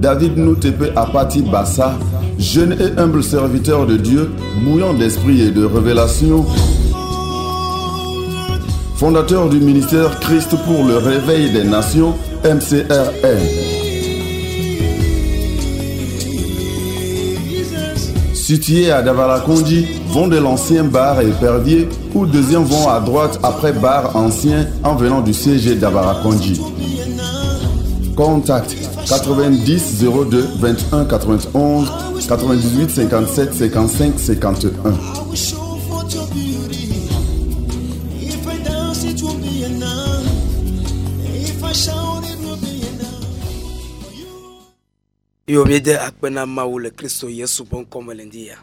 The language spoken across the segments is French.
David Noutepe Apati Bassa, jeune et humble serviteur de Dieu, bouillant d'esprit et de révélation, fondateur du ministère Christ pour le réveil des nations, MCRN. Situé à Davarakondi, vont de l'ancien bar épervier ou deuxième vont à droite après bar ancien en venant du CG Davarakondi. Contact 90 02 21 91 98 57 55 51. yo miede akpe na mawu le kristo yesu ƒe ŋkɔme le ŋdi ya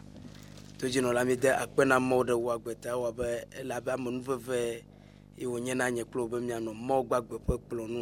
todzinɔla miede akpe na mawu ɖe wo agbeta wɔ abe ele abe amenuveve yi wònye na nye kple wo be mianɔ mɔ gbagbe ƒe kplɔ nu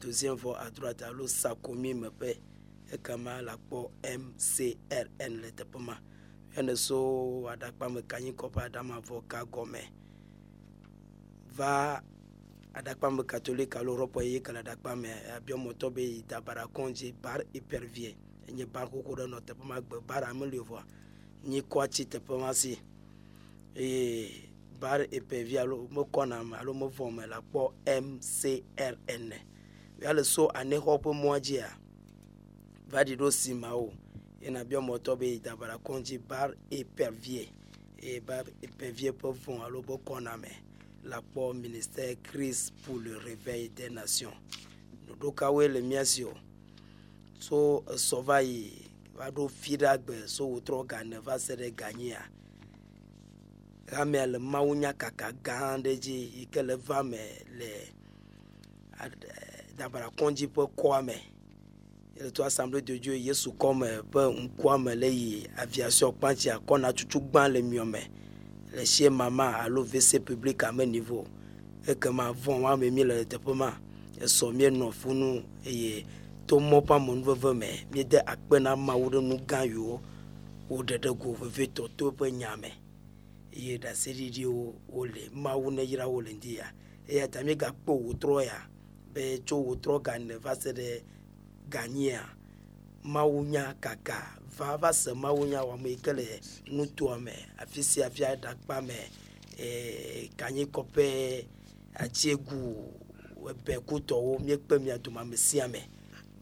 deuxième vɔ à droite alo sakomi meƒe ekema la kpɔ mcrn le teƒe ma ene so aɖakpa me kanyi kɔƒe aɖama vɔ ka gɔme va aɖakpa me catholique alo rɔpɔ eye ke le aɖakpa me yi dabara bar hypervie. Enye bar xoxo ɖe nɔ teƒe ma gbe bar ameli vɔa nyi kɔ tsi teƒe ma si. Eye bar hypervie alo mekɔna me alo mevɔ me la kpɔ mcrn ya le so anexɔ ƒe mɔa dzia va ɖi ɖo simawo yina biɔmɔtɔ be yi dabara kɔndzi bar hypervie eye bar hypervie ƒe vɔ alo be kɔna me. La kpɔ ministère christ pour le réveil des nations. Nuɖokawoe le mía si o so esɔ va yi va ɖo fi ɖe agbe so wòtrɔ ga ne va se ɖe ganyia hamea le mawunya kaka gã aɖe dzi yi le va me le dabara kɔndzi ƒe kɔa me assemblée de dieu yesu kɔme ƒe ŋkua me le yi aviation kpantsia kɔna tutu gbã le miɔme le sie mama alo wc public ame niveau. Ekema vɔ woame mi le teƒe ma. Esɔ mienɔ funu eye to mɔ ƒe amenuveve me miede akpe na mawu ɖe nu gã yiwo woɖe ɖe go vevitɔ to eƒe nya me eye ɖaseɖiɖiwo wole mawu ne yra wo le ŋdi ya. Eya ta miegakpɔ wòtrɔ ya be tso wòtrɔ gane va se ɖe ganyia mawunya kaka va va se mawunya wɔme yi ke le nutoa me afi sia afi aɖakpa me ee kanyikɔƒe atsiegu ebekutɔwo miekpe mia dome ame sia me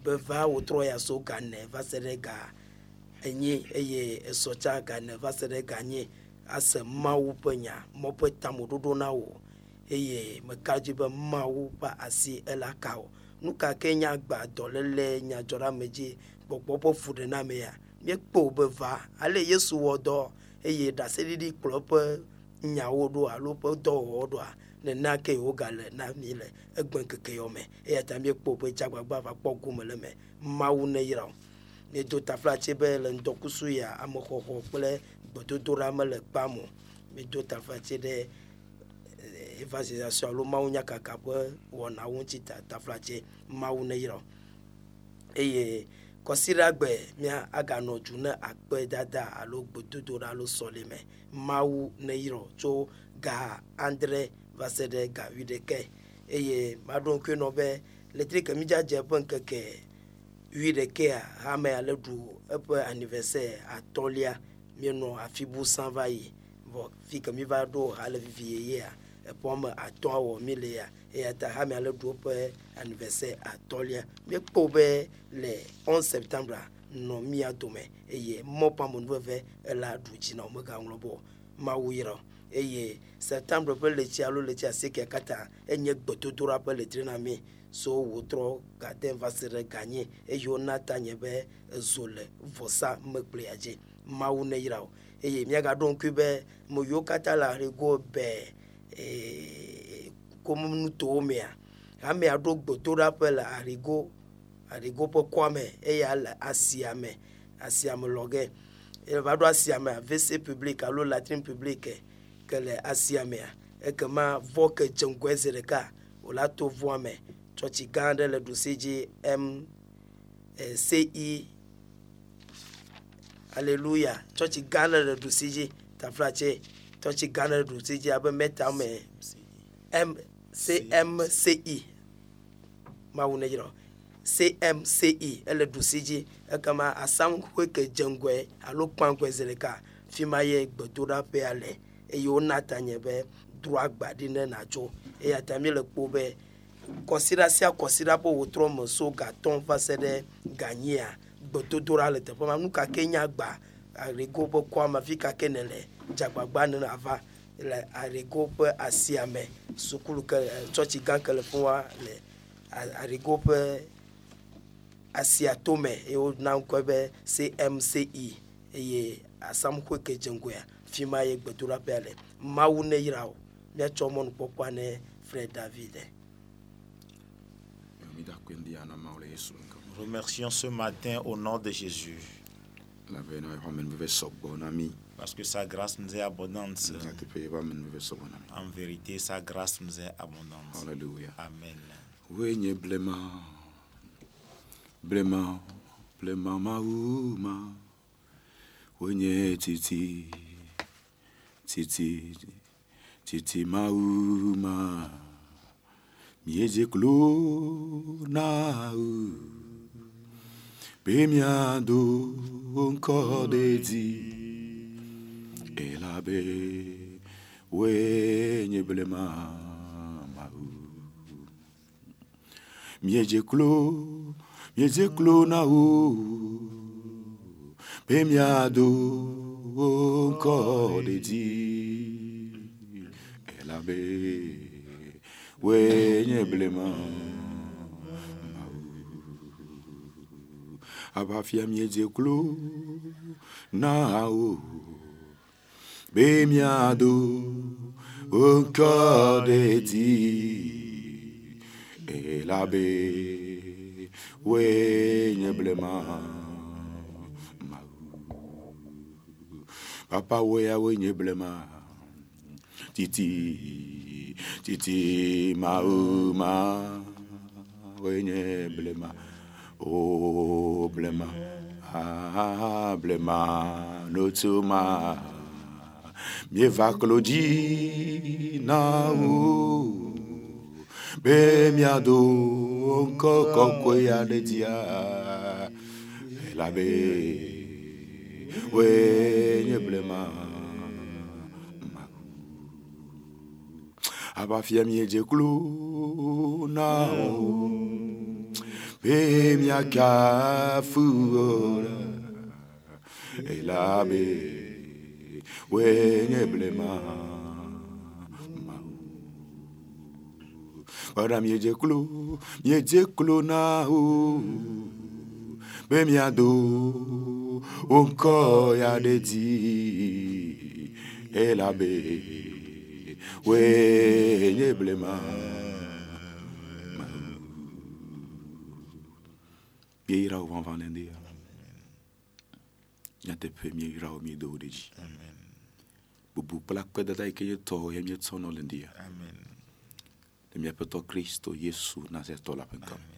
be va wòtrɔ ya so gane va se ɖe ga enyi eye esɔtsa gane va se ɖe ganye ase mawu ƒe nya mɔ ƒe tamoɖoɖo na wo eye meka dzi be mawu ƒe asi ele aka o. Nu ka ke nye agba dɔléle nyadzɔɖame dzi? Gbɔgbɔ ƒe fu ɖe na me ya míekpɔ be va ale yesu wɔ dɔ eye ɖaseɖiɖi kplɔ ƒe nyawo ɖo alo ƒe dɔwɔwɔ ɖoa nena ke wogale na mi le egbe ŋkeke yɔ me eya ta míekpɔ be dzagbagba va kpɔ gome le me. Mawu ne yra o. Miedo taflatse be le ŋdɔkusu ya amexɔxɔ kple gbedodoɖa mele kpa mo miedo taflatse ɖe evangelisation alo mawunyakaka ƒe wɔnawo ŋuti ta taflatse mawu ne yra o eye kɔsiɖagbe mía aganɔ du ne akpedada alo gbedodoɖa alo sɔlime mawu ne yrɔ tso ga andre va se ɖe ga wi ɖeke eye maɖo ŋkue nɔ be letri kemi dzadze ƒe ŋkeke wi ɖekea hame ale ɖu eƒe anniversaire atɔlia. Mienɔ afi busa va yi. Vɔ fi kemi va ɖo ha le vivi yeyea eƒe me atɔa wɔ mi le ya eya ta hame ale ɖu woƒe anniversaire atɔlia. Míekpɔ be le 11 septembre nɔ mia dome eye mɔƒe amenuveve ela ɖu dzi na wo megaŋlɔ bɔ mawu yra eye septembre ƒe letsi alo letsi asieke katã enye gbedodoɖa ƒe letri na mi so wòtrɔ gade va se ɖe ganye eye wona ta nye be ezo le vɔsa mekplia dzi. Mawu ne yra o eye míagaɖo ŋkui be me yiwo katã le be ee, komunutowo mea amea ɖo gbedoɖaƒe le arigo aɖigo ƒe kɔme eya le asia me asia me lɔ ge eva ɖo asia mea vc public alo latrin public ke le asia mea ekema vɔ ke dze ŋgɔe zi ɖeka wòla to vɔa me tsɔtsi gã aɖe le ɖusi dzi m eh, ci aleluya tsɔtsi gã aɖe le ɖusi dzi taflatse gã aɖe le ɖusi dzi abe mɛta me m cmci mawu ne dzrɔ cmci ele ɖusi dzi ekema asaŋƒe ke dze ŋgɔe alo kpã ŋgɔe zi ɖeka fi ma ye gbedoɖaƒea le eye wona ta nye be dro agba ɖi ne nàtso eya ta mi le kpo be kɔsiɖa sia kɔsiɖa ƒe wòtrɔ me so gatɔn va se ɖe ganyia gbedodoɖa le teƒe ma nu kake nye agba arego ƒe kɔama fi kake ne le dzagbagba ne ava le arego ƒe asia me sukulu ke eh, tsɔtsi gã ke le fi wa le ƒe asia tome eye wona ŋkɔe be cmci eye asamuƒe ke dze ŋgɔea fi ma ye gbedoɖaƒea le mawu ne yra o míatsɔ mɔnukpɔkpɔa ne frère david Remercions ce matin au nom de Jésus. Parce que sa grâce nous est abondante. En vérité, sa grâce nous est abondante. Hallelujah. Amen. wenye blema blema blema mauma wenye titi. Titi. Titi mauma mieze klo Pe miando unkode di, E la be we nye bleman ma ou. Mye je klo, mye je klo na ou, Pe miando unkode di, E la be we nye bleman ma ou. Blema mawu aʋafia miedze klo na wo woe nye blema mawu papa woya woe nye titi titi mawu ma woe nye blema Oblema, ablema, notuma, mieva klodi na ou, be miado onko kokoya de dia, elabe, we nyeblema. Aba fie mie je klou na ou, be miakafu wo ɖe elabe woe nye blema mawu Ora miedze klo, miedze klo na o, be miado ŋkɔ ya ɖe dzi, elabe woe nye blema. Mieyra wo vavã le ndea, nyateƒe mieyra wo miedo wo ɖe dzi. Bubu kple akpedada yi ke nye tɔ ya mietsɔ nɔ le ndea. Amen. le miaƒe tɔ kristo yesu nazetɔ la ƒe ŋkɔ me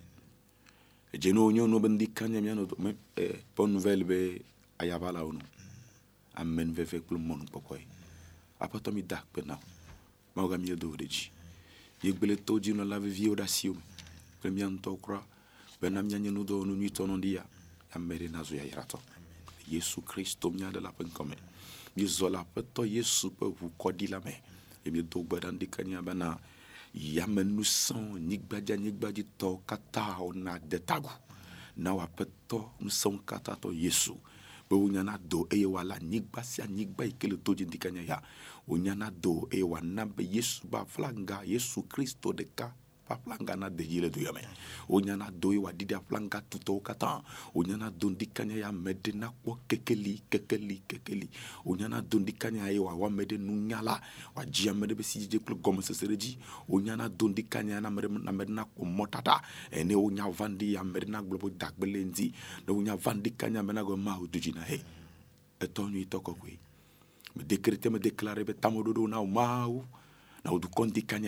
edze ne wonye no be ŋdi kanya mianɔ dɔ- me eh, ƒe nouvelle be ayavalawo no amenuveve kple mɔnukpɔkpɔe aƒetɔ mi da akpe na wo mawo ga miedo wo ɖe dzi miegble to dzinɔla veviwo ɖe asiwo me kple mia ŋutɔ kura bena mianye nudɔwɔnu nyuitɔ nɔ ɖi ya ame ɖe nazu yayratɔ yesu kristo miaɖe la ƒe ŋkɔ me. Miezɔ le aƒetɔ yesu ƒe ʋu kɔɖi la me. Ye miedo gbe ɖa ŋdi kanya bena yamenusẽ nyigbadza nyigbadzitɔwo katã wona de tagu. Na wo aƒetɔ ŋusẽwo katã tɔ yesu. Be wonyana do eye wòale anyigba sia anyigba yi to ya. Do eye wòana be yesu aflaga yesu kristo ɖeka aplanga na de yile do yame o nyana do wa didi aplanga tuto kata o nyana do ndikanya ya mede na kpo kekeli kekeli kekeli. O nyana do ndikanya ya wa wa mede nunyala wa jia mede be sije klo gomo sesereji o nyana do ndikanya na mede na mede na ko motata. Ene o nya vandi ya mede na globo dagbele nzi. Na o nya vandi kanya mena go ma o dujina he. Etonyu itoko kwe. Me décréter me déclarer be tamododo na o mau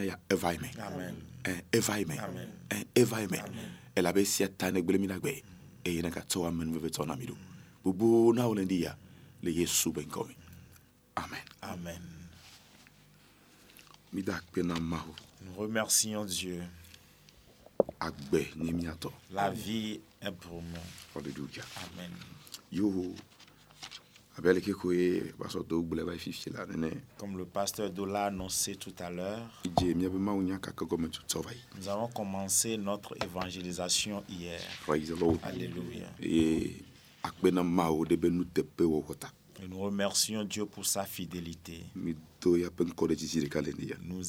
ya evaime Amen. eh, evaime eh, evaime ela be sia tane gbele mina gbe e yena ka to amen ve to na mido bubu na o lendi ya le yesu ben komi amen. Amen. mi da pe na maho Nous remercions Dieu. agbe ni La vie est pour nous. hallelujah. Amen. yo Comme le pasteur Dola a annoncé tout à l'heure, nous avons commencé notre évangélisation hier. Alléluia. agbe na maho de be nu tepe wo kota Et nous remercions Dieu pour sa fidélité. Nous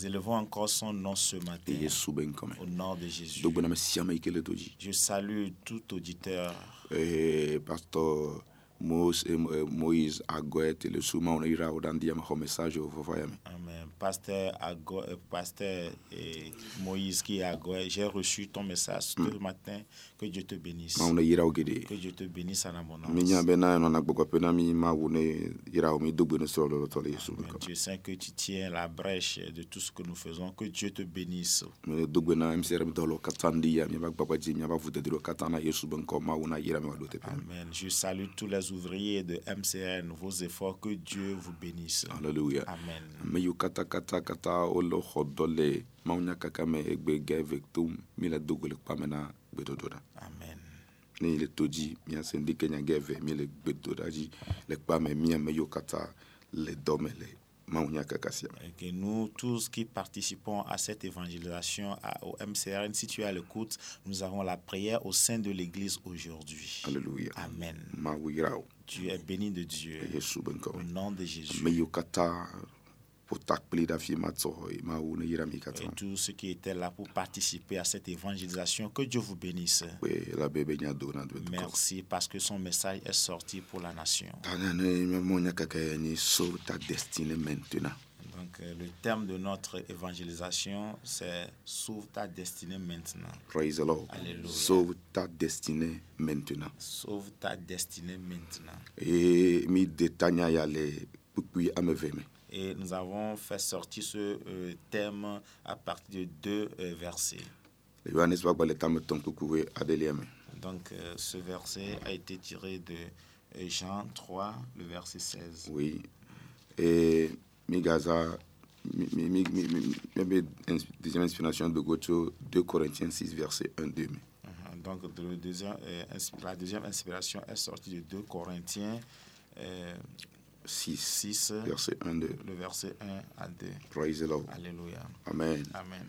élevons encore son nom ce matin. Ben au nom de Jésus. Je salue tout auditeur. Eh, pastor Eh, eh, Moïse Aguet le souma on ira au dandia message au fofayame Amen. Pasteur, Ago, euh, Pasteur eh, Moïse qui est à Goë, j'ai reçu ton message ce matin. Que Dieu te bénisse. on ira au gede Que Dieu te bénisse en abondance. mi nya be na no na gbogbo pe na mi ma wo ne ira o mi do gbene so lo to le Amen. ko Dieu sait que tu tiens la brèche de tout ce que nous faisons. Que Dieu te bénisse. me do gbena mi lo katandi ya mi ba gbagba ji mi ba vu de do katana yesu ben ko ma wo na ira mi wa do te pe Amen. Je salue tous les ouvriers de MCN, vos efforts. Que Dieu vous bénisse. hallelujah Amen. kata kata kata o lo hodole ma nya kaka me egbe ge vektum mi la do gbele pa me na gbedodo da Amen. toji mia geve le kata le maunya Et que nous, tous qui participons à cette évangélisation à- au MCRN, si tu es à l'écoute, nous avons la prière au sein de l'Église aujourd'hui. hallelujah Amen. Tu es béni de Dieu. Au nom de Jésus. Et tous ceux qui étaient là pour participer à cette évangélisation, que Dieu vous bénisse. Merci parce que son message est sorti pour la nation. ta destinée maintenant Donc euh, le terme de notre évangélisation, c'est Sauve ta destinée maintenant. praise the lord Alléluia. so ta destinée maintenant Sauve ta destinée maintenant. e mi detanya ya le pukui ameveme Et nous avons fait sortir ce euh, thème à partir de deux euh, versets. Donc euh, ce verset a été tiré de Jean 3, le verset 16. Oui. Et Migaza, deuxième inspiration de Gocho, 2 Corinthiens 6, verset 1, 2. Mhm. Donc la deuxième inspiration est sortie de 2 Corinthiens 6, 6, verset 1, 2. le verset 1 à 2. Praise the Lord. Alléluia. Amen. Amen.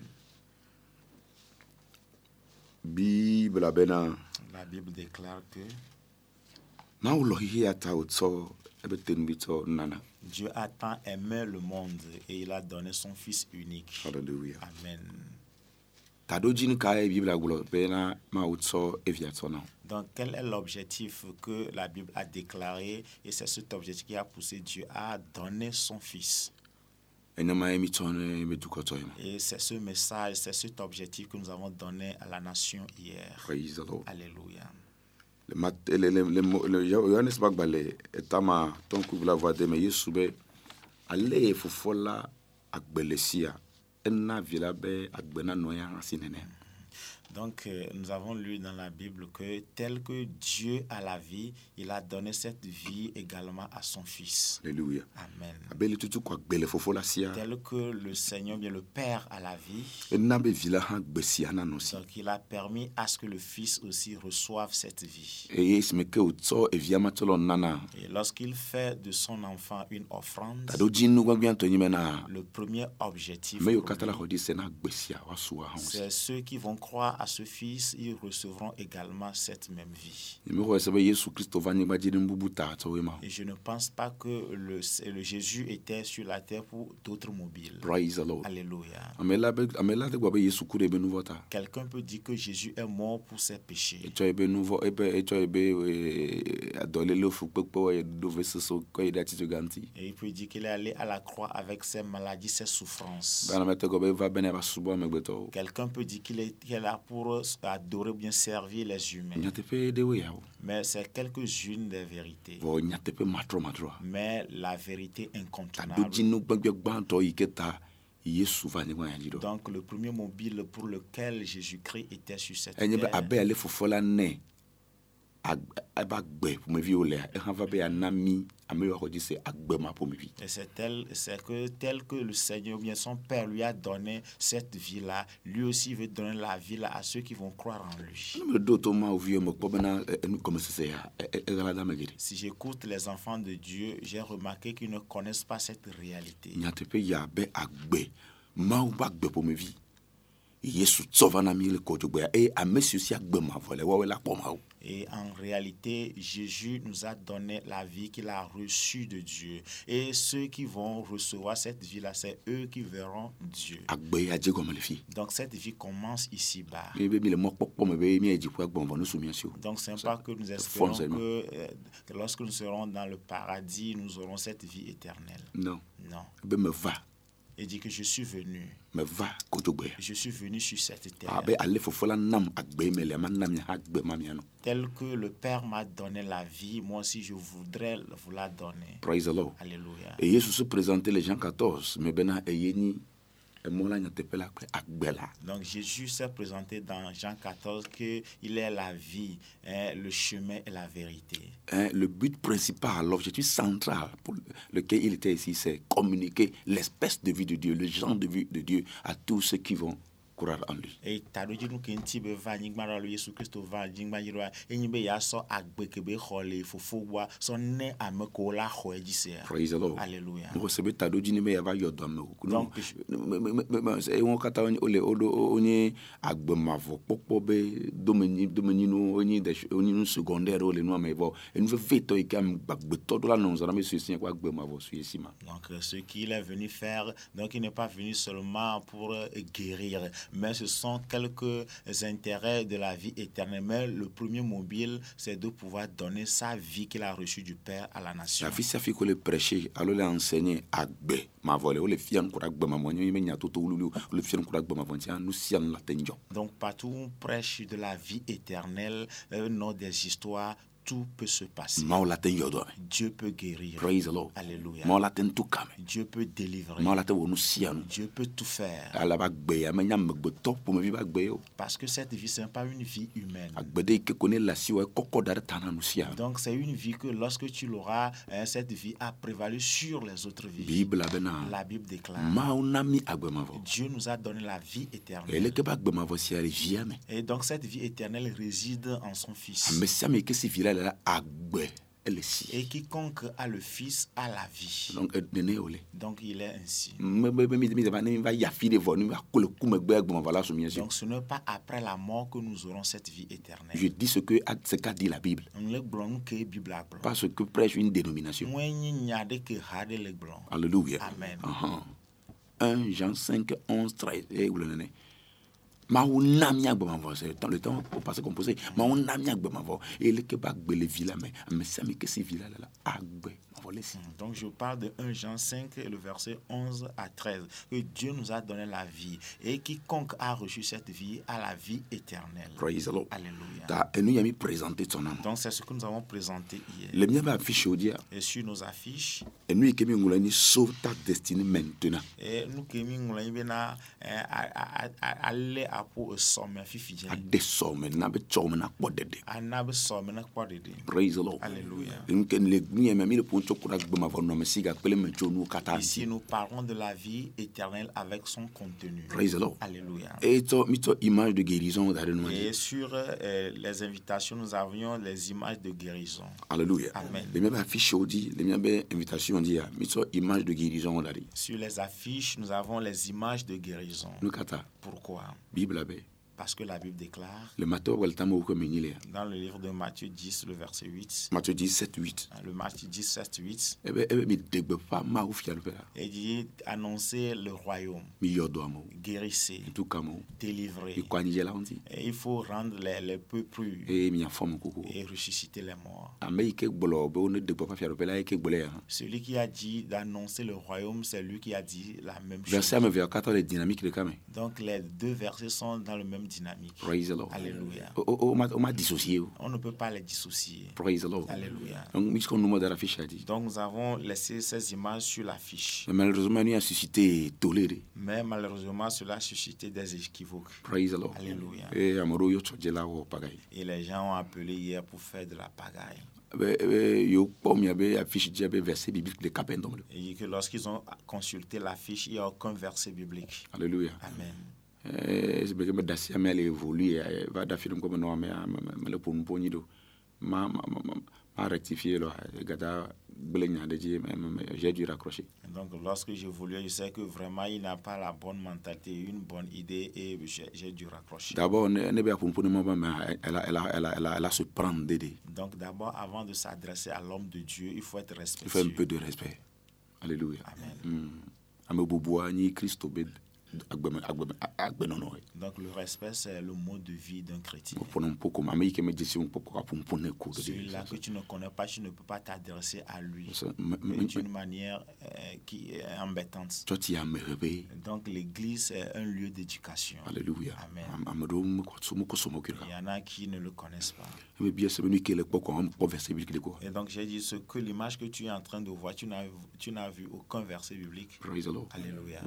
Bible abena, La Bible déclare que. Dieu a tant aimé le monde et il a donné son Fils unique. Hallelujah. Amen. E Bible na. Donc, quel est l'objectif que la Bible a déclaré Et c'est cet objectif qui a poussé Dieu à donner son Fils? Ema. Et c'est ce message, c'est cet objectif que nous avons donné à la nation hier. Alléluia. le, mat- le, le, le, mo- le Yohanes bagbale etama ton kubula voix de me yesu be ale ye fofo la agbelesia ena vila be agbena noya hasi nene Donc, euh, nous avons lu dans la Bible que tel que Dieu a la vie, il a donné cette vie également à son Fils. Alléluia. Amen. Tel que le Seigneur, bien le Père a la vie, donc il a permis à ce que le Fils aussi reçoive cette vie. Et lorsqu'il fait de son enfant une offrande, le premier objectif, c'est ceux qui vont croire à ce Fils, ils recevront également cette même vie. Et je ne pense pas que le, le Jésus était sur la terre pour d'autres mobiles. praise Alléluia. Quelqu'un peut dire que Jésus est mort pour ses péchés. Et il peut dire qu'il est allé à la croix avec ses maladies, ses souffrances. be anamete gɔ be eva bena eva subɔ amegbetɔwo Quelqu'un peut dire qu'il est, qu'il est là pour adorer ou bien servir les humains. Mais c'est quelques-unes des vérités. Mais la vérité incontournable. Donc le premier mobile pour lequel Jésus-Christ était sur cette terre, abe ale fofo la nɛ ag- ebe agbe ƒomeviwo lea ehã va be yana mi ame yiwo axɔ dzi se agbe ma ƒomevi Et c'est tel, c'est que tel que le Seigneur, bien son Père lui a donné cette vie-là, lui aussi veut donner la vie là à ceux qui vont croire en lui. ne me ɖo to mawo viwo mekpɔ bena eh, enu gɔmesese ya eɣla da me geɖe Si j'écoute les enfants de Dieu, j'ai remarqué qu'ils ne connaissent pas cette réalité. nyateƒe ya be agbe mawu ƒe agbe ƒomevi yesu tsɔ va na mi le kɔdzogbea eye ame siwo si agbe mavɔ le woawoe la kpɔ mawu Et en réalité, Jésus nous a donné la vie qu'il a reçue de Dieu. Et ceux qui vont recevoir cette vie-là, c'est eux qui verront Dieu. Donc cette vie commence ici-bas. Donc c'est pas que nous espérons que, euh, que lorsque nous serons dans le paradis, nous aurons cette vie éternelle. non Non. Il dit que je suis venu. me va Je suis venu sur cette terre. agbe ma mia nɔ Tel que le Père m'a donné la vie, moi aussi je voudrais vous la donner. praise the lord Alléluia. et yesu se présente le jean 14 me bena eye Donc Jésus s'est présenté dans Jean 14 qu'il est la vie, hein, le chemin et la vérité. Hein, le but principal, l'objectif central pour lequel il était ici, c'est communiquer l'espèce de vie de Dieu, le genre de vie de Dieu à tous ceux qui vont en lui. eye ke ŋuti be va anyigba ɖa lo yesu kristo va anyigba dzi ɖoa enyi be agbe ke be xɔ le fofo gbɔa sɔ ne ame kewo la xɔe dzi sea Praise the Lord. Alléluia. Mɔgɔ sɛ be ta ɖo dzi ne be yava yɔ dɔ ame o. Donc, Wɔn katã wole woɖo wonye agbemavɔ kpɔkpɔ be domenyi domenyinu wonye des- wonye nu secondaire le nua me vɔ enu vevetɔ yi ke ame gbagbetɔ ɖo la nɔ zɔna be suesie kó agbemavɔ sue si ma. Donc, euh, ce qu'il est venu faire, donc il n'est pas venu seulement pour euh, guérir, mais ce sont quelques intérêts de la vie éternelle. Mais le premier mobile, c'est de pouvoir donner sa vie qu'il a reçue du Père à la nation. afi ko le prêcher alo le enseigner agbe mavɔ le wole fia nu ko ɖe agbe mavɔ nye be nyatoto wluwluwo wole fia nu ko ɖe agbe mavɔ ŋuti nu sia nu la te dzɔ Donc, partout où on prêche de la vie éternelle, euh, non des histoires, tout peut se passer. Dieu peut guérir. praise the lord Alléluia. Dieu peut délivrer. Dieu peut tout faire. Parce que cette vie, ce n'est pas une vie humaine. sia Donc, c'est une vie que lorsque tu l'auras, hein, cette vie a prévalu sur les autres vies. La Bible déclare Dieu nous a donné la vie éternelle. Et donc, cette vie éternelle réside en son Fils. Ame sia ame yi ke si vi la le la agbe ele si Et quiconque a le Fils a la vie. donc wole Donc, il est ainsi. Donc, ce n'est pas après la mort que nous aurons cette vie Je éternelle. dis ce que ce qu'a dit la Bible, On le gblɔ nu ke Bible a gblɔ. pas ce que prêche une dénomination. Alléluia. Amen. Uh-huh. 1 Jean 5, 11, 13. Eh, vous le donnez. Mawu na miagbe mavɔ c'est le temps au passé composé mawu na miagbe mavɔ ele ke be agbe le vi la me ame sia ame ke si vi la le la agbe mavɔ le si Donc je parle de 1 Jean 5, le verset 11 à 13, que Dieu nous a donné la vie. Et quiconque a reçu cette vie a la vie éternelle. praise the Lord Alléluia. enu ya mi présenter ton âme Donc c'est ce que nous avons présenté hier. le be affiche o dia Et sur nos affiches, ke mi ŋlɔ ni sauve ta destinée maintenant et nous qui nous bena aller à pour somme fifi djeni. ade sɔ me na be tsɔ me na kpɔ dede Ana be somme na kwa dede. praise the Lord Alléluia. nke le nu ya me mi le ƒo tso ko ɖe agbe mavɔ nɔme si gakpele me tso nuwo katã Ici nous parlons de la vie éternelle avec son contenu. praise the Lord mi tsɔ image de guérison da ɖe Et sur euh, les invitations, nous avions les images de guérison. alléluia Amen. le mia be affiche wo dzi le mia be invitation dzi ya mi tsɔ image de guérison da ɖi Sur les affiches, nous avons les images de guérison. nu Pourquoi? Bibla be Parce que la Bible déclare le dans le livre de Matthieu 10, le verset 8, Matthieu 10 7 8 le Matthieu 10, 7, 8, ebe ebe mi degbe fa ma ou fial bela il dit annoncer le royaume, guérissez, délivrez. Et il faut rendre les, les peu plus mi afom koko et ressusciter les morts. Celui qui a dit d'annoncer le royaume, c'est lui qui a dit la même chose. verset ame vers 14 le dynamique de kame Donc les deux versets sont dans le même dynamique. praise the lord Alléluia. o o o ma o ma dissocié o. On ne peut pas les dissocier. praise the lord Alléluia. donc nous avons laissé ces images sur l'affiche. mais malheureusement nous a suscité toléré Mais malheureusement, cela a suscité des équivoques. praise the lord Alléluia. Et les gens ont appelé hier pour faire de la pagaille. Et que lorsqu'ils ont consulté l'affiche, il n'y a aucun verset biblique. alléluia Amen. Eh, c'est que me ale évolue eh, va da film comme non mais le pour poni do ma ma rectifier là gada blenya de ji mais- mais- mais j'ai dû raccrocher donc lorsque voulu, je sais que vraiment il n'a pas la bonne mentalité, une bonne idée et j'ai dû raccrocher. d'abord ne pour mais elle a elle a elle a elle a, elle a se prendre d'aider Donc d'abord, avant de s'adresser à l'homme de Dieu, il faut être il faut un respectueux. peu de respect alléluia Amen. Hmm. ame bubua ni Christo Donc le respect, c'est le mode de vie d'un chrétien. Celui-là que tu ne connais pas, tu ne peux pas t'adresser à lui d'une manière euh, qui est embêtante. Donc l'église est un lieu d'éducation. alléluia Amen. Il y en a qui ne le connaissent pas. Et donc j'ai dit ce que l'image que tu es en train de voir, tu n'as vu aucun verset biblique. Praise the Lord. Alléluia.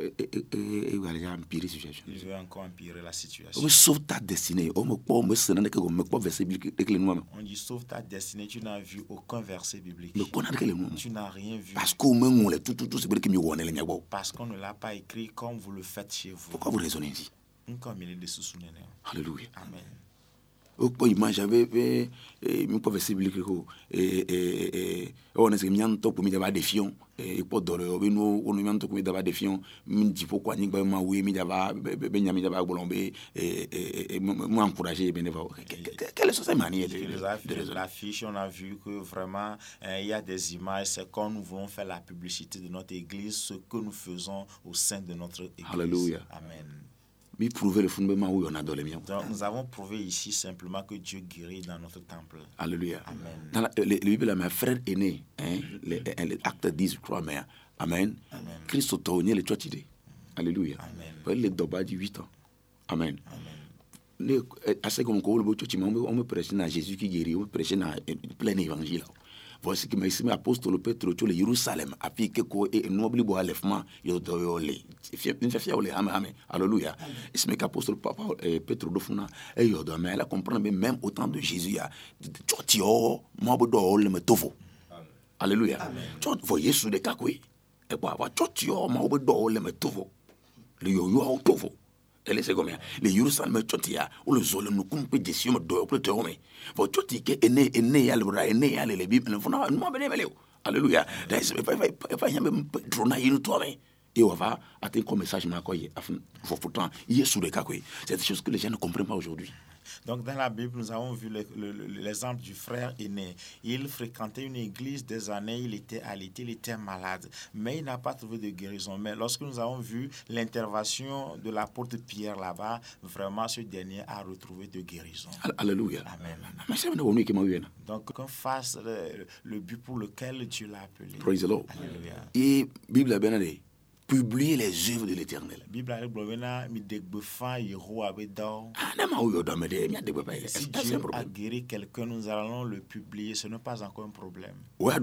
Et et il a empiré la situation. Il veut encore empirer la situation. On me sauve ta destinée. On me on me sena que on me pas verset biblique de que le nom. On dit sauve ta destinée, tu n'as vu aucun verset biblique. Mais qu'on a que le nom. Tu n'as rien vu Parce qu'on me on tout tout tout c'est que me wonne le nyabo. parce qu'on ne l'a pas écrit comme vous le faites chez vous. Pourquoi vous raisonnez ainsi? Il est de sous Alléluia. Amen. O po image eh me pas verset biblique ko eh eh eh on est que to pour me défiant eh po dole o bino on me to ko me daba défiant me dit pourquoi ni ba ma oui me daba be nyami daba bolombe eh eh moi encourager ben va quelle est cette manière de de- de L'affiche, on a vu que vraiment, euh, il y a des images. C'est quand nous voulons faire la publicité de notre église, ce que nous faisons au sein de notre église. Alléluia. Amen. Prouver le fondement où on a dans les miens Donc, nous avons prouvé ici simplement que Dieu guérit dans notre temple. Alléluia. Amen. Dans la, le, le Bible, mes frères aînés, hein, les, les actes 10, je crois, mais Amen. Christ autonome, le church idée. Alléluia. Amen. Les doba dit 8 ans. Amen. Ne, assez comme on le church, on me- on me prêche dans Jésus qui guérit, on me prêche dans euh, plein évangile. Voici que mes apôtres, Petro, tu le Jérusalem, a fait que quoi, et noble bois lèvement, il doit y aller. Une fait fier, amen, amen. Alléluia. Ce mec apôtre, papa, Petro, de Funa, et il doit, mais elle comprend, mais même au temps de Jésus, il y a, tu vois, moi, je dois le mettre Alléluia. Tu vois, Jésus de Kakoué. Et quoi, tu vois, moi, je dois le mettre le yo-yo au tovo ele se gomea le Jerusalem me choti ya o le no kumpe desio me ko te home fo choti ke ene ene ya le bra ene ya le le bi no fona no be ne mele alléluia. Da is fa fa fa ya me drona yinu to me et on va atteindre comme message ma ko ye afin fo pourtant yesu de kakwe c'est des choses que les gens ne comprennent pas aujourd'hui Donc, dans la Bible, nous avons vu le- le- le- l'exemple du frère aîné. Il fréquentait une église des années, il était alité, il était malade, mais il n'a pas trouvé de guérison. Mais lorsque nous avons vu l'intervention de l'apôtre Pierre là-bas, vraiment, ce dernier a retrouvé de guérison. Al- alléluia Amen. wiena Donc, qu'on fasse le, le but pour lequel Dieu l'a appelé. praise the lord Alléluia. et bible publier les œuvres de l'éternel ah Si Dieu a guéri quelqu'un, nous allons le publier. Ce n'est pas encore un problème. e e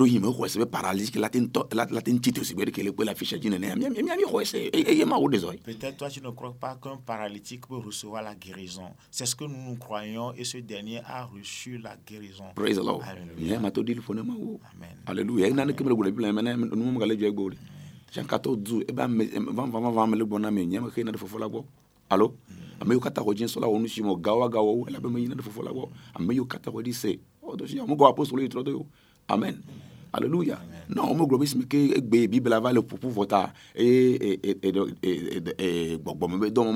Peut-être toi, tu ne crois pas qu'un paralytique peut recevoir la guérison. C'est ce que nous nous croyons et ce dernier a reçu la guérison. praise the lord Amen. alléluia na ne le mo Jean 14 e ba me van van van me le bona me nyama ke na de fofola go allo ame yo kata go jin so la onu shi mo gawa gawa wo la be me na de fofola go ame yo kata go di se mo yitro do yo amen. Alléluia. Non, mon gros mais que be Bible va le pour voter et et et et et bon bon mais donc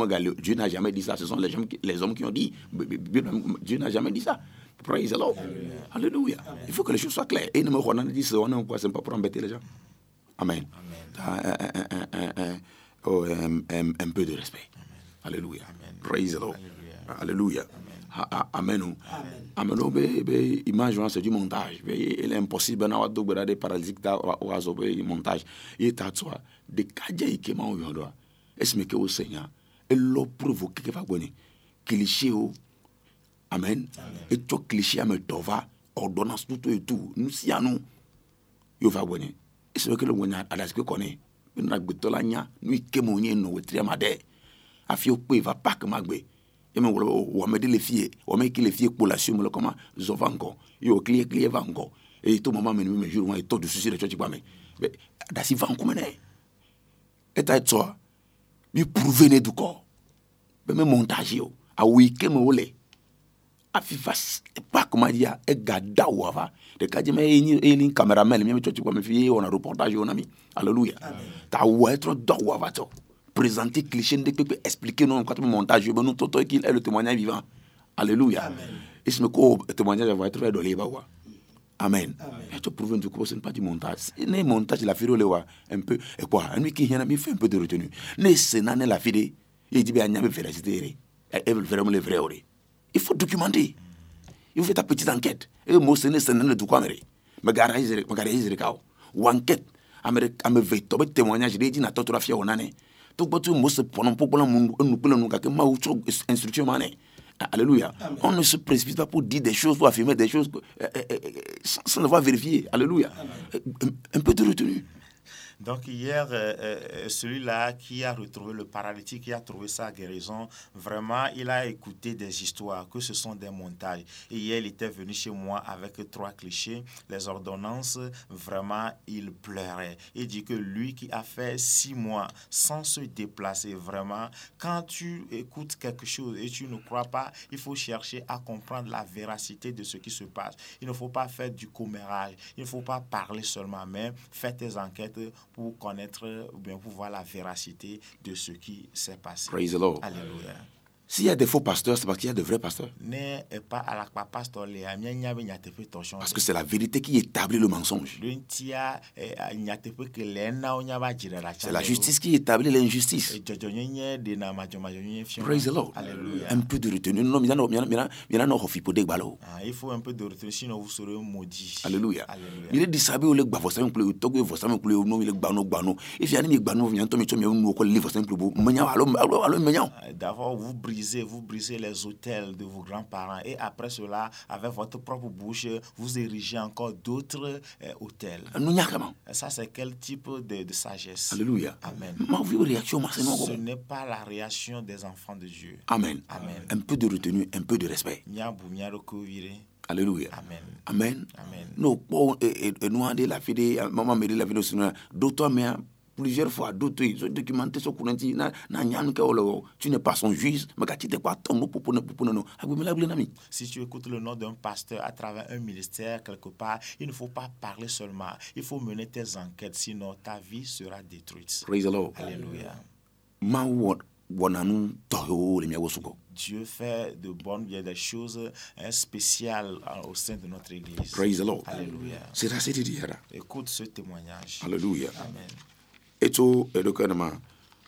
Dieu n'a jamais dit ça, ce sont les hommes les hommes qui ont dit. Dieu n'a jamais dit ça. Praise the Lord. Alléluia. Il faut que les choses soient claires. Et nous me on ne pas pour embêter les gens. Amen. Oh, un, peu de respect. Alléluia. Praise the Lord. Alléluia. Amen. Amen. Be image c'est du montage. Il est impossible na wado gbera de paralystique da wazo be montage. Il ta tsoa de kaja ike ma oyo do. Esme ke o senya. Et lo provoquer que va. Cliché o. Amen. Et to cliché a me tova ordonnance tout et tout. Nous si anu. Yo va. Esme ke lo ngonya adas ke kone. Na gbetola nya. Nu ike mo nye no wetri amade. Afi o pe va pak magbe eme wolo wame de le fie wame ki le fie kpola si mo le koma zo va encore yo clie clie va encore et to mama me me jour moi et to de souci de church ba me. Mais da si va encore mene et ta to bi prouver ne du corps be me montage yo. A wike me wole a fi fas pas comment dire e gada wa va de ka je me ni ni cameraman me church ba me fi on a reportage on ami alléluia ta wa être do wa va to présenter cliché, de expliquer non quand montage, nous tout qu'il est le témoignage vivant. Alléluia. Et ce que témoignage va être fait de l'Éba. Amen. Et tu prouves du coup, ce n'est pas du montage. C'est un montage, la fille un peu. Et quoi Un qui vient, il fait un peu de retenue. Mais c'est nan la fille. Il dit, bien, il y a véracité. Elle veut vraiment le vrai. Il faut documenter. Il faut faire ta petite enquête. Et moi, c'est nan le tout quoi, mais garage, garage, garage, ou enquête. Ame veille, témoignage, il dit, na totora fia onane tokpɔtu mose pɔnɔ pokpɔlɔ mu nu kple nu gake mawu tsɔ instruction ma nɛ alléluia. On ne se précipite pas pour dire des choses pour affirmer des choses euh, euh, euh, sans, sans devoir vérifier. Alléluia. Un peu de retenue donc hier, euh, euh, celui-là qui a retrouvé le paralytique, qui a trouvé sa guérison, vraiment, il a écouté des histoires, que ce sont des montages. Et hier, il était venu chez moi avec trois clichés, les ordonnances, vraiment, il pleurait. Il dit que lui qui a fait six mois sans se déplacer, vraiment, quand tu écoutes quelque chose et tu ne crois pas, il faut chercher à comprendre la véracité de ce qui se passe. Il ne faut pas faire du commérage, il ne faut pas parler seulement, mais faire tes enquêtes pour connaître ou bien pour voir la véracité de ce qui s'est passé. Praise the Lord. Alléluia. S'il y a des faux pasteurs, c'est parce qu'il y a de vrais pasteurs. Parce que c'est la vérité qui établit le mensonge. C'est la justice qui établit l'injustice. Praise the Lord. Un peu de retenue. Non, ah, il faut un peu de retenue, sinon vous serez maudit. Alléluia. Il est dit ça, vous le gba voisin plus au togo voisin plus au nom il gba no gba no. Et puis il gba no vient tomber tomber nous ko le voisin plus beau. Menya allo allo allo menya. D'abord vous vous brisez les hôtels de vos grands-parents et après cela, avec votre propre bouche, vous érigez encore d'autres euh, hôtels. Et ça, c'est quel type de, de sagesse? Alléluia. Amen. Ce n'est pas la réaction des enfants de Dieu. Amen. Amen. Un peu de retenue, un peu de respect. Alléluia. Amen. Amen. Amen. Nous, dit la fille, maman la fille, d'autres, mais plusieurs fois d'autres ils ont documenté ce qu'on dit na na nyanu ke olo tu n'es pas son juge mais pour pour pour non si tu écoutes le nom d'un pasteur à travers un ministère quelque part il ne faut pas parler seulement il faut mener tes enquêtes sinon ta vie sera détruite praise the lord alléluia ma wananu toyo le miawosuko Dieu fait de bonnes bien des choses hein, spéciales hein, au sein de notre église. Praise the Lord. Alléluia. C'est Écoute ce témoignage. Alléluia. Amen. Eto edokanama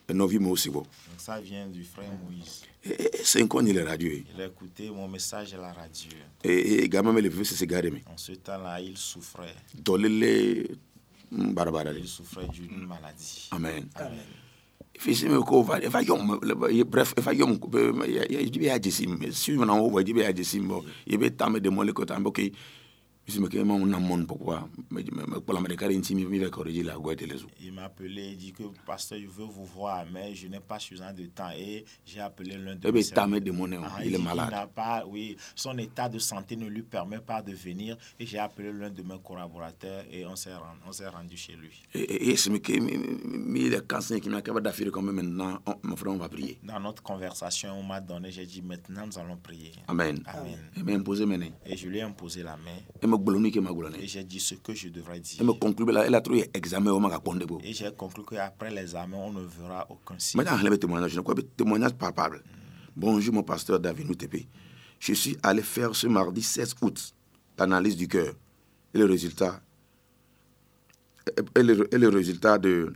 novi mo sibo ça vient du frère Moïse c'est quoi la radio il a écouté mon message à la radio et gama me le veut se garder en ce temps-là il souffrait dolele barabara il souffrait d'une maladie amen amen fisi mi ko va yom bref yom ya jesim si mi na wo jibe ya jesim bo yebe tame de ko tambo il m'a appelé, il dit que pasteur, je veux vous voir, mais je n'ai pas suffisamment de temps. Et j'ai appelé l'un de mes ah, il, est malade. Pas, oui, son état de santé ne lui permet pas de venir. Et j'ai appelé l'un de mes collaborateurs et on s'est rendu, on s'est rendu chez lui. Et c'est qui m'a d'affaire comme maintenant, mon frère, on va prier. Dans notre conversation, on m'a donné, j'ai dit maintenant nous allons prier. Amen. Amen. Et, et je lui ai imposé la main Et j'ai dit ce que je devrais dire. Et j'ai conclu qu'après l'examen, on ne verra aucun signe. Témoignage. Témoignage palpable. Bonjour, mon pasteur David Noutépé. Je suis allé faire ce mardi 16 août l'analyse du cœur. Et le résultat, et le, et le résultat de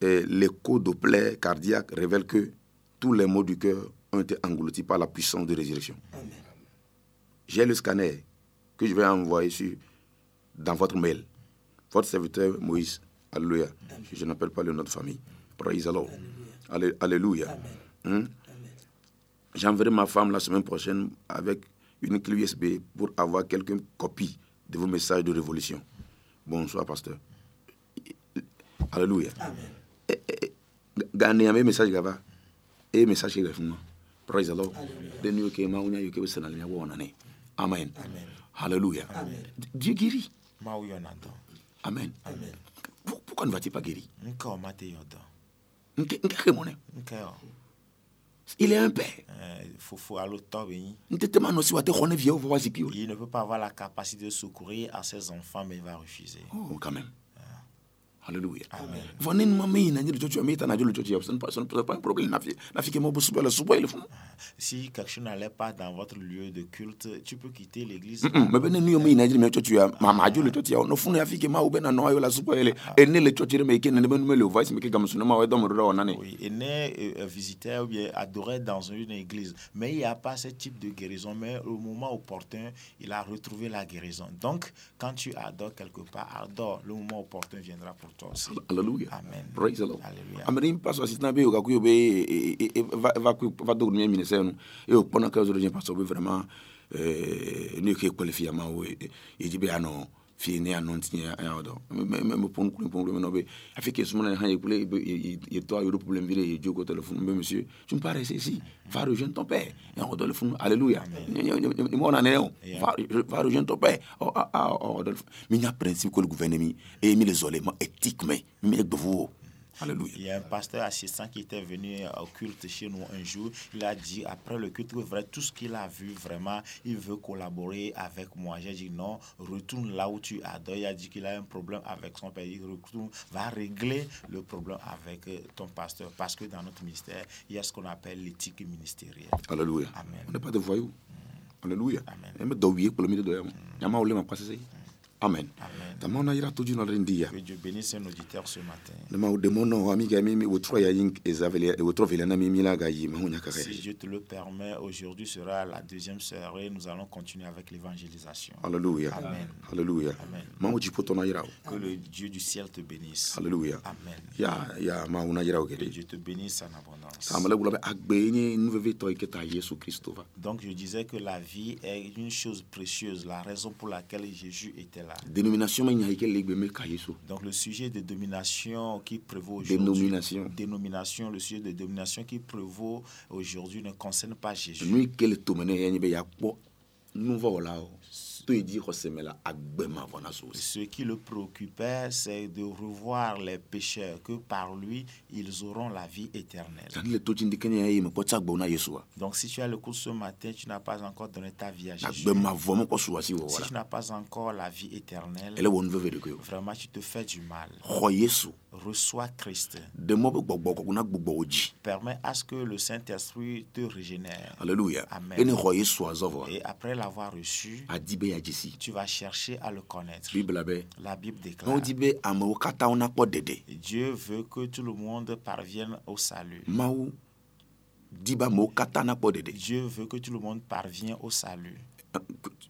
l'écho Doppler cardiaque révèle que tous les maux du cœur ont été engloutis par la puissance de résurrection. J'ai le scanner que je vais envoyer sur, dans votre mail. Votre serviteur Moïse. Alléluia. Je, je n'appelle pas le nom de famille. Praise the Lord. Allé- Alléluia. Hein? J'enverrai ma femme la semaine prochaine avec une clé USB pour avoir quelques copies de vos messages de révolution. Bonsoir, pasteur. Alléluia. Eh, eh, Gane ame message gava. E message gafuma. Praise the Lord. Ne. Amen. Alléluia. Dieu guérit. Amen. Pour- Pourquoi ne va-t-il pas guérir? Il est un père. eh. Il ne peut pas avoir la capacité de secourir à ses enfants, mais il va refuser. Oh, quand même. Alléluia. Amen. Vanene mama ina njiri chocho amita na jolo chocho ya. Ce n'est pas un problème bosu la funu. Si quelque chose n'allait pas dans votre lieu de culte, tu peux quitter l'église. Me bene nu yo mi na njiri me chocho ya mama jolo chocho ya no funu ya fi ke ma ube na no ayo la subo ile. Ene le chocho me ke ne me me le voice me ke gamusu na ma we do mo ro na ne. Oui, il n'est euh, visiteur ou bien adoré dans une église. Mais il n'y a pas ce type de guérison. Mais au moment opportun, il a retrouvé la guérison. Donc, quand tu adores quelque part, adore. Le moment opportun viendra pour toi Alléluia. Amen. Praise the Lord. Alléluia. Ameri paso assistant be o ka ku yo be e- e- e- va va ku va do mi ministère no. E o pona ka zo je paso be vraiment euh ni ke qualifia ma o e ji be ano fi ne ano ntia ya odo. Me me me pon ku pon me no be. Afi ke sumo na ha ye kule to yo problème vire e jogo téléphone monsieur. Tu me parais ici. Va rejoindre ton père. Et on téléphone. Alléluia. Ni mo na ne o. Va rejoindre ton père. Oh ah ah oh. Mais il y a principe que le gouvernement et mis l'isolement éthique mais mais de vous. Alléluia. Il y a un pasteur assistant qui était venu au culte chez nous un jour. Il a dit, après le culte, tout ce qu'il a vu, vraiment, il veut collaborer avec moi. J'ai dit non, retourne là où tu adores. Il a dit qu'il a un problème avec son père. Il retourne, va régler le problème avec euh, ton pasteur. Parce que dans notre ministère, il y a ce qu'on appelle l'éthique ministérielle. Alléluia. Amen. On n'est pas de voyous. Alléluia. Amen. Amen. Amen. Tama na ira toju na rendia. Que Dieu bénisse un auditeur ce matin. Ezavele na la kare. Si Dieu te le permet, aujourd'hui sera la deuxième soirée. Nous allons continuer avec l'évangélisation. Alléluia. Amen. Alléluia. Amen. Na ira. Que le Dieu du ciel te bénisse. Alléluia. Amen. Ya ya ira Que. Dieu te bénisse en abondance. Bula Yesu. Donc je disais que la vie est une chose précieuse, la raison pour laquelle Jésus était là. Dénomination. Donc le sujet de domination qui prévaut aujourd'hui. Dénomination. Dénomination, le sujet de domination qui prévaut aujourd'hui ne concerne pas Jésus. La. Ce qui le préoccupait, c'est de revoir les pécheurs, que par lui, ils auront la vie éternelle. Donc si tu as le coup ce matin, tu n'as pas encore donné ta vie à Jésus. si tu n'as pas encore la vie éternelle, vraiment tu te fais du mal. Reçois Christ. Permets à ce que le Saint-Esprit te régénère. alléluia Amen. Et après l'avoir reçu, tu vas chercher à le connaître. La Bible déclare. Dieu veut que tout le monde parvienne au salut. Dieu veut que tout le monde parvienne au salut.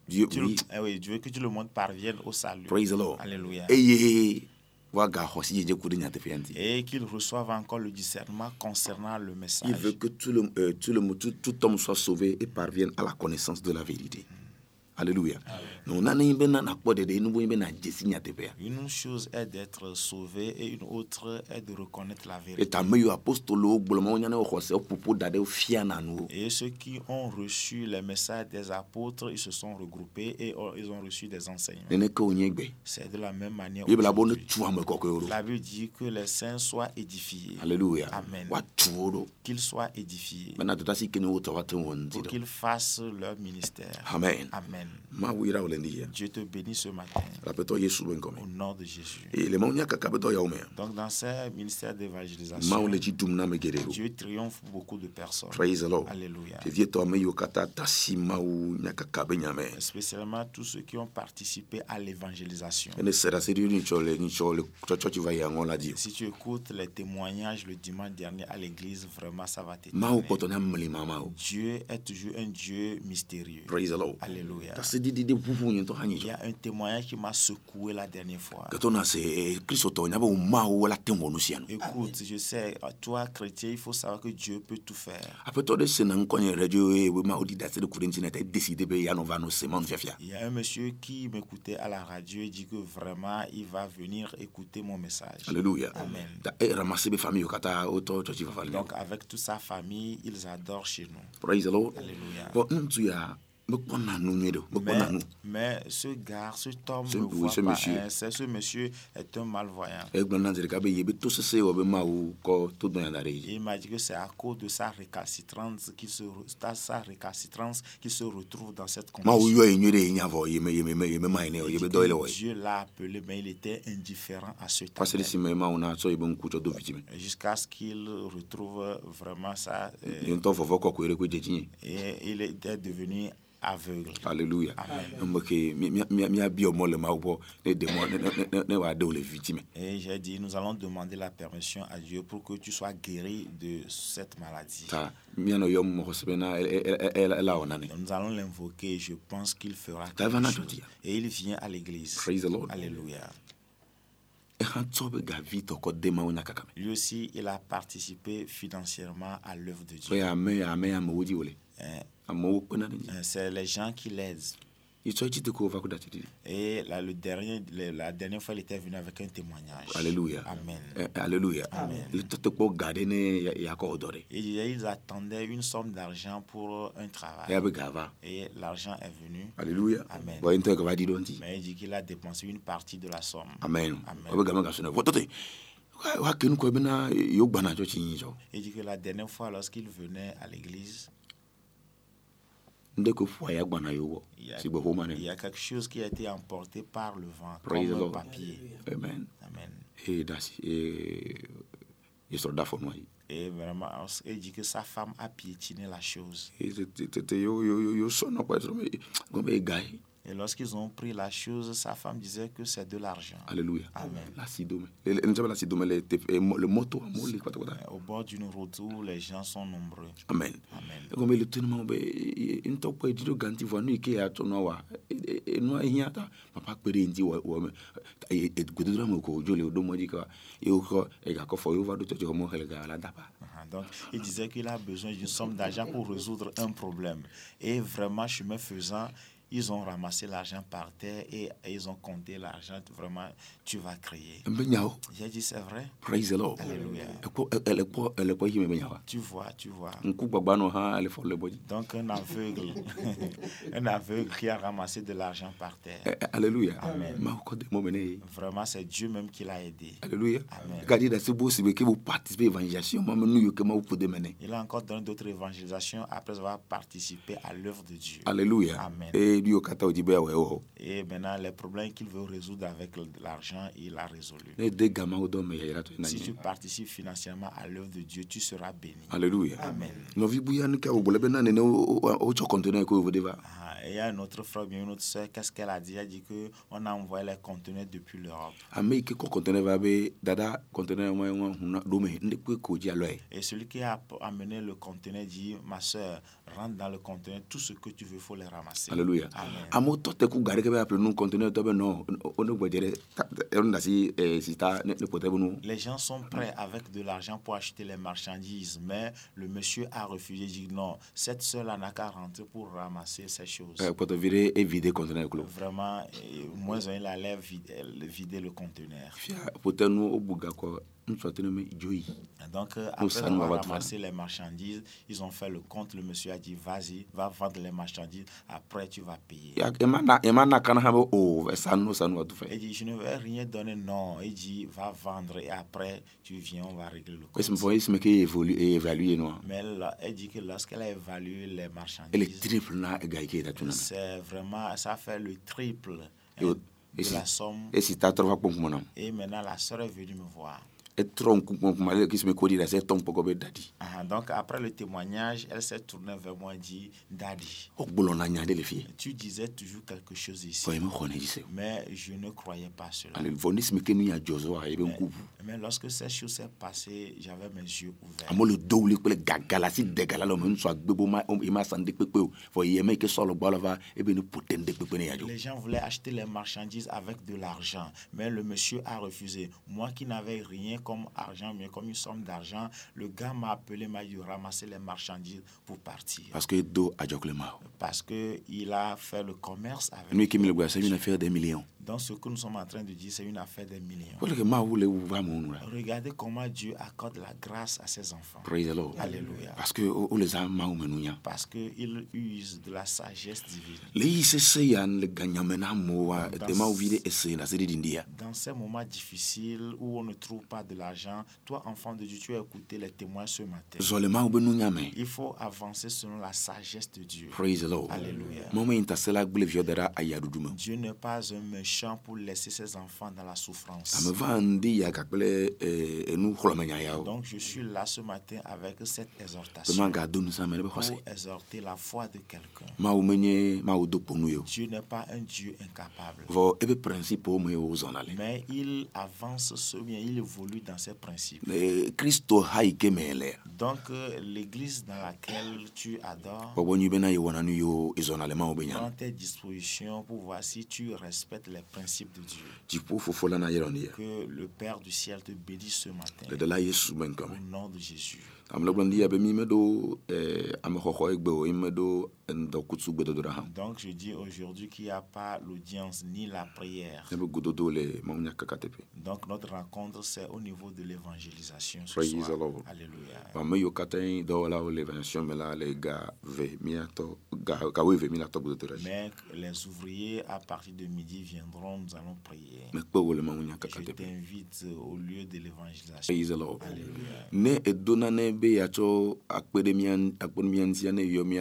Dieu le- oui eh oui, Dieu veut que tout le monde parvienne au salut. praise the Lord Alléluia. eye Et qu'ils reçoivent encore le discernement concernant le message. Il veut que tout, le, euh, tout, le, tout, tout homme soit sauvé et parvienne à la connaissance de la vérité. Alléluia. Non, nana yin be nana kpɔ ɖeɖe nubo yin be na dze si nyateƒea. Une chose est d'être sauvé et une autre est de reconnaître la vérité. Et ceux qui ont reçu les messages des apôtres, ils se sont regroupés et ont- ils ont reçu des enseignements. C'est de la même manière. La Bible dit que les saints soient édifiés, Alléluia. Amen. Ɖo. qu'ils soient édifiés, pour qu'ils fassent leur ministère. Amen. Amen. Dieu te bénit ce matin au nom de Jésus. Donc dans ce ministère d'évangélisation, Dieu triomphe beaucoup de personnes. praise the lord Alléluia. Spécialement tous ceux qui ont participé à l'évangélisation. Si tu écoutes les témoignages le dimanche dernier à l'église, vraiment ça va t'étonner. kpɔtɔ ne amelima ma o Dieu est toujours un Dieu mystérieux. praise the lord Alléluia. Il y a un témoignage qui m'a secoué la dernière fois. eh, Écoute, je sais, toi chrétien, il faut savoir que Dieu peut tout faire. Il y a un monsieur qui m'écoutait à la radio et dit que vraiment, il va venir écouter mon message. alléluia Amen. Donc, avec toute sa famille, ils adorent chez nous. praise the lord Alléluia. Mais, ce gars, cet homme Ce- ne oui, voit ce pas. monsieur. hein. Ce monsieur est un malvoyant. Et il m'a dit que c'est à cause de sa récalcitrance qu'il se, sa récalcitrance se retrouve dans cette condition. Dieu l'a appelé, mais il était indifférent à ce temps. Jusqu'à ce qu'il retrouve vraiment ça. euh, et il était devenu aveugle. alléluia Amen. Et j'ai dit, nous allons demander la permission à Dieu pour que tu sois guéri de cette maladie. Nous allons l'invoquer je pense qu'il fera quelque chose. Et il vient à l'église. Alléluia. Lui aussi, il a participé financièrement à l'œuvre de Dieu. ame ame amewo Hein, hein, C'est les gens qui l'aident. Et là, le dernier, le- la dernière fois, il était venu avec un témoignage. alléluia Amen. Eh, alléluia ɖe Et ils attendaient une somme d'argent pour un travail. Et l'argent est venu. alléluia Amen. Mais il dit qu'il a dépensé une partie de la somme. amen Amen. Il dit que la dernière fois, lorsqu'il venait à l'église, nde ko ƒoa ya gbana yewo il y, a, gbɔ si gbe ƒoma il y a quelque chose qui a été emporté par le vent, Praise comme un papier. amen Amen. eye da si eye ye sɔrɔ da fɔ nua yi Et vraiment, il dit que sa femme a piétiné la chose. tete yo yo yo yo sɔnɔ kɔ ɛsɛ me Et lorsqu'ils ont pris la chose, sa femme disait que c'est de l'argent. alléluia Amen. le le ŋutɔ be lasi dome le teƒe mo- le mɔto amewo li kpatakpata Au bord d'une route où les gens sont nombreux. amen Ah, Donc, il disait qu'il a besoin d'une somme d'argent pour résoudre un problème. Et vraiment, chemin faisant, ils ont ramassé l'argent par terre et, et ils ont compté l'argent. Vraiment, tu vas créer. J'ai dit, c'est vrai. praise the lord Alléluia. e- me be nyawa Tu vois, tu vois. Donc, un aveugle, un aveugle qui a ramassé de l'argent par terre. Eh, eh, alléluia Amen. Vraiment, c'est Dieu même qui l'a aidé. alléluia Amen. mawu ƒo de me ne Il a encore donné d'autres évangélisations après avoir participé à l'œuvre de Dieu. alléluia Amen. Et maintenant, les problèmes qu'il veut résoudre avec l'argent, il a résolu. Si tu participes financièrement à l'œuvre de Dieu, tu seras béni. alléluia Amen. Ah, et il y a un autre frère, une autre soeur, qu'est-ce qu'elle a dit? Elle a dit qu'on a envoyé les conteneurs depuis l'Europe. Et celui qui a amené le conteneur dit Ma soeur, rentre dans le conteneur, tout ce que tu veux, il faut les ramasser. alléluia. Tɔ te ku ga ɖe ke be conteneur da si eh, ne ne kpɔtɛ be nu Les gens sont prêts avec de l'argent pour acheter les marchandises, mais le monsieur a refusé, dit non, cette soeur-là n'a qu'à rentrer pour ramasser ces choses. Eh, kpɔtɔ vi ɖe evide conteneur klo Vraiment, et moins il allait vider, vider le conteneur. ŋutsua te dzo yi Et Donc, euh, après avoir ramassé les marchandises, ils ont fait le compte. Le monsieur a dit, vas-y, va vendre les marchandises, après tu vas payer. Ya- ema na ema na kana hã be o faire ça, nous, ça nous va tout faire. Il dit, je ne vais rien donner, non. Il dit, va vendre et après, tu viens, on va régler le compte. et. Mais là, elle dit que lorsqu'elle a évalué les Et le marchandises, et c'est vraiment, ça fait le triple Et hein, de et la somme. Et Et maintenant, la soeur est venue me voir. Ah, donc, après le témoignage, elle s'est tournée vers moi et dit, Daddy, filles. tu disais toujours quelque chose ici. Mais je ne croyais pas cela. Mais lorsque ces choses s'est passées, j'avais mes yeux ouverts. Les gens voulaient acheter les marchandises avec de l'argent, mais le monsieur a refusé. Moi qui n'avais rien comme argent, mais comme une somme d'argent, le gars m'a appelé, m'a dit ramasser les marchandises pour partir. parce que do a Parce qu'il a fait le commerce avec. kimi le gba c'est une affaire des millions Donc ce que nous sommes en train de dire, c'est une affaire des millions. Regardez comment Dieu accorde la grâce à ses enfants. praise the lord Alléluia. parce que o o le za ma wu me nu nya Parce qu'il use de la sagesse divine. me ya Dans ces moments difficiles où on ne trouve pas de l'argent, toi, enfant de Dieu, tu as écouté les témoins ce matin. Il faut avancer selon la sagesse de Dieu. praise the lord Alléluia. Dieu n'est pas un méchant pour laisser ses enfants dans la souffrance. o Donc je suis là ce matin avec cette exhortation pour exhorter la foi de quelqu'un. Dieu n'est pas un Dieu incapable. Mais il avance, ce bien, il évolue dans ses principes. Donc euh, l'église dans laquelle tu adores prend tes dispositions pour voir si tu respectes les principes de Dieu. Que le Père du ciel te bénisse ce matin. le de la yesu be Au nom de Jésus. Donc je dis aujourd'hui qu'il n'y a pas l'audience ni la prière. Donc notre rencontre c'est au niveau de l'évangélisation. Alléluia. Mais les ouvriers à partir de midi viendront, nous allons prier. Je t'invite au lieu de l'évangélisation. Alléluia.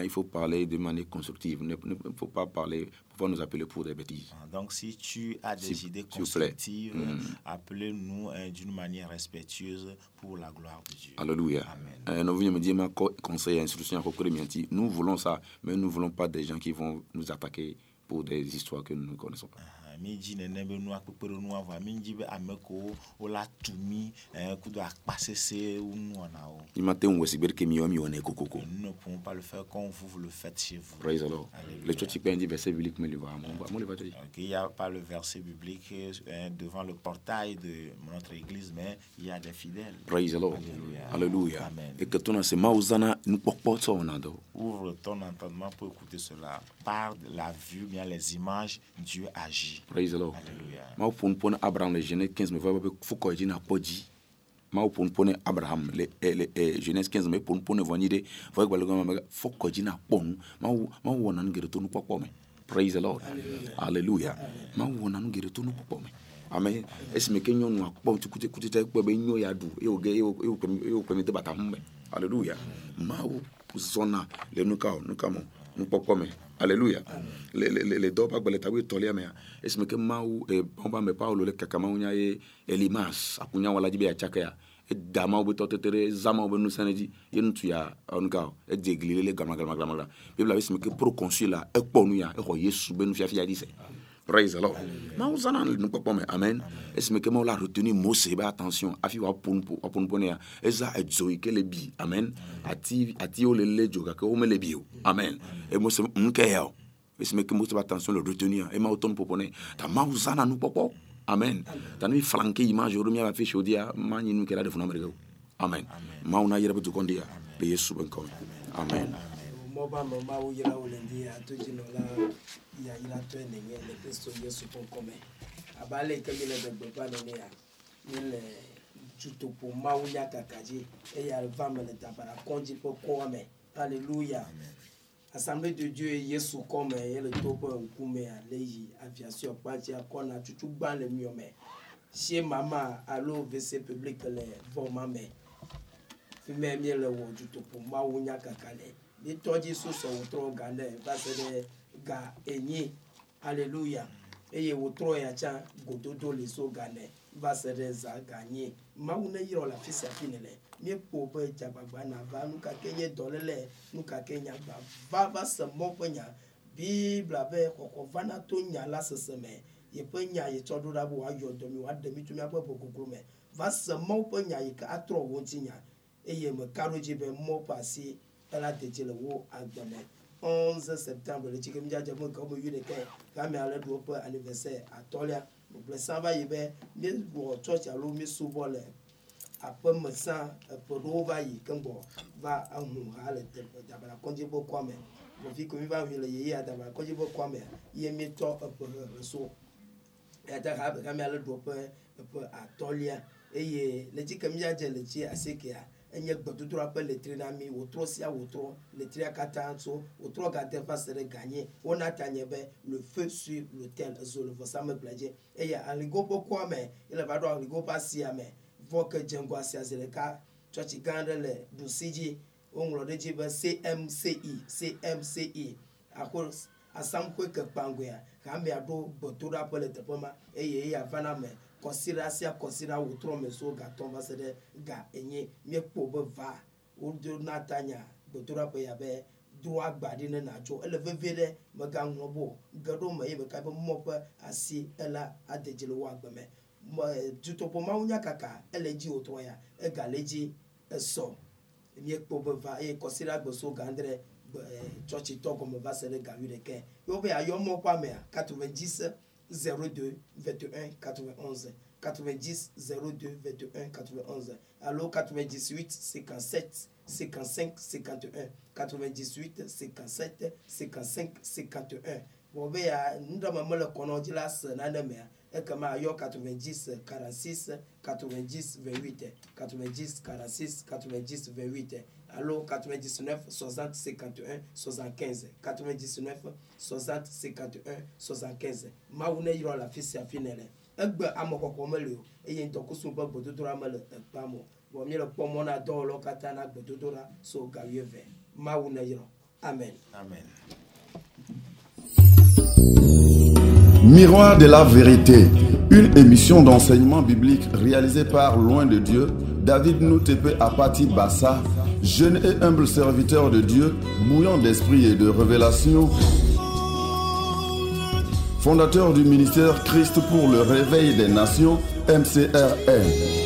il faut parler de manière constructive ne ne ne faut pas parler faut pas nous appeler pour des bêtises Ah, Donc, si tu as des S'il- idées constructives, Mm. appelez-nous hein, d'une manière respectueuse pour la gloire de Dieu. Alléluia. Amen. Euh, nous venons me dire, conseil, instruction, de nous voulons ça, mais nous ne voulons pas des gens qui vont nous attaquer pour des histoires que nous ne connaissons pas. Ah, dzi nene be nua kpekpe ɖe nua vɔa mi dzi be ame kewo wola tu mi eh, kudo akpasese wo nuwɔnawo. Il m'a va se dire que mieux, mieux, on est coco. Et Nous ne pouvons pas le faire comme vous, le faites chez vous. Praise. Alléluia. Le church qui dit verset biblique, mais le va, mon le va dire. Donc, il n'y a pas le verset biblique devant le portail de notre église, mais il y a des fidèles. Praise Lord. Alléluia. Et que ton c'est mauzana, nous portons ça, on a. Ouvre ton entendement pour écouter cela. Par la vue, bien les images, Dieu agit. Praise the Lord. Alléluia. Ma pon pon Abraham le Genèse 15 me va faut que je n'a pas dit. Ma pon pon Abraham le eh, le eh, Genèse 15 me pon pon venir de faut que le faut que je n'a pas ma ma wona ngere to nu popo me. Praise the Lord. Hallelujah. Ma wona ngere to nu popo me. Amen. Esi me kenyo nu akpo tu kuti kuti te pe be nyo ya du. E o ge e o e o pe e o pe me te bata hum me. Hallelujah. Ma o zona le nu ka o nu ka mo nu popo me. Alléluia. Le le le le dɔ ba gbɛlɛ tawe tɔlia mɛ esime ke mawu e wɔn ba mɛ paulo le kaka mawu nya ye elimas akunya wala dzi be atsake ya eda mawu be tɔtetere za mawu be nusɛnɛ dzi ye nutu ya ɔnuka o edze egli lele galama galama galama galama bibla be esime ke proconsul la ekpɔ nu ya exɔ yesu be nufiafia di sɛ praise the lord. Mawu zana le nukpɔkpɔ me amen. Esime ke mawu la retenu mose be attention hafi ponu ponu ya eza edzo yi ke le bi amen. Ati atiwo le wo o amen. E mose nuke ya o esime attention le retenir e mawu tɔnu popo ne ta mawu zana nukpɔkpɔ amen. Ta ne mi image o mi aba fi sodi ya ma nyi nu kɛra de funa mereke o amen. Mawu be ya le nkɔme amen mɔba mɛ mawo yira wo le ndi ato dzi nɔ la yayira tɔ ene nye le kristu yesu ƒe ŋkɔme abe ale yi ke mi le gbegbeƒa nene ya mi le dutoƒo mawu nya kaka dzi eya va me le dabara kɔdzi ƒe kɔa me. Aleluya assemblée de dieu yesu kɔme yele to ƒe ŋkume le yi aviation kpatsi akɔna tutu gbã le miɔme sie mama alo vc public le vɔma me. Fi me miele wɔ dutoƒo mawu nya kaka le mitɔdzi susɔ wòtrɔ ga ne va se ɖe ga enyi aleluya eye wòtrɔ ya tsã gododo le so ga ne va se ɖe za ga nyi mawu ne yrɔ le afi sia afi ne le míekpɔ be dzagbagba nava nu kake nye dɔléle nu kake nyagba va va se mɔ ƒe nya bibla be xɔxɔ vana to nya la sese me yeƒe nya yi tsɔ ɖo ɖa be wòayɔ dɔ mi wòaɖe mi tso míaƒe ʋɔgoglo me va se mɔwo ƒe nya yi ke atrɔ wo ŋuti nya eye meka ɖo dzi be mɔ ƒe asi ela de dzi le wo agbe me 11 septembre le tsike mídzadze me ke wobe wi ɖeke game ale ɖo woƒe anniversaire atɔlia. Gblesa va yi be míewɔ tsɔtsi alo míesubɔ le aƒeme sã eƒe ɖewo va yi keŋgbɔ va ehu ha le teƒe. Dabara kɔdzi ƒe kɔme ɖevi ko mi va hui le yeyea dabara kɔdzi ƒe kɔme ye míetɔ eƒe hehe so. Yata ha be kami ale ɖo ƒe eƒe atɔlia eye le tsi ke míadze le tsi asikea enye gbedodoɖa ƒe letri na mi wòtrɔ sia wòtrɔ letria katã so wòtrɔ gade va se ɖe ganye. Wona ta nye be le feu sur l'autel ezo le vɔsamegblẽ dzi eye aligo ƒe kɔa me ele va ɖo aligo ƒe asia me. Vɔ ke dze ŋgɔ asia zi ɖeka tsɔtsi gã aɖe le ɖusi dzi woŋlɔ ɖe dzi be cmci cmci ako asamkoe ke kpangoea hamea ɖo gbedoɖaƒe le teƒe ma. Eye eya va na me kɔsiɖa sia kɔsiɖa wòtrɔ me so gatɔ va se ɖe ga enyi míekpɔ be va. Wodo na ta nya gbedoɖaƒe ya be do agba ɖi ne nàdzo ele vevie ɖe megaŋlɔ bo. Ge me ye meka be mɔ ƒe asi ela ade dzi le wo agbe me. Dutoƒo mawu nya kaka ele dzi wòtrɔ ya. Ega le dzi esɔ. Míekpɔ be va eye kɔsiɖa gbeso gã andre tsɔtsi tɔ gɔme va se ɖe ga wi ɖeke yewo be yayɔ mɔ ƒe amea 90 02 21 91 90 02 21 91 alo 98 57 55 51 98 57 55 51 wɔ be ya nuɖeme mele kɔnɔ dzi la se nane mea ekema ayɔ 90 46 90 28 90 46 90 28 alo 99 60 51 75 99 60 51 75 mawu ne yrɔ le afi sia afi ne le egbe meli o eye ŋdɔkusu ƒe gbedodoɖa mele ekpam o vɔ míele kpɔ mɔ na dɔwɔlawo katã na gbedodoɖa so mawu ne amen. Amen. Miroir de la vérité, une émission d'enseignement biblique réalisée par Loin de Dieu, David Noutepe Apati Bassa, jeune et humble serviteur de Dieu, bouillant d'esprit et de révélation, fondateur du ministère Christ pour le réveil des nations, MCRN.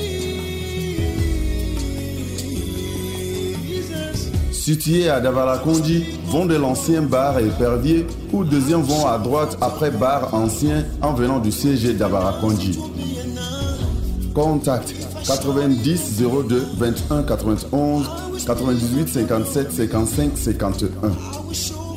Situé à Davarakondi, vont de l'ancien bar épervier, ou deuxième vont à droite après bar ancien en venant du CG Davarakondi. Contact 90 02 21 91 98 57 55 51.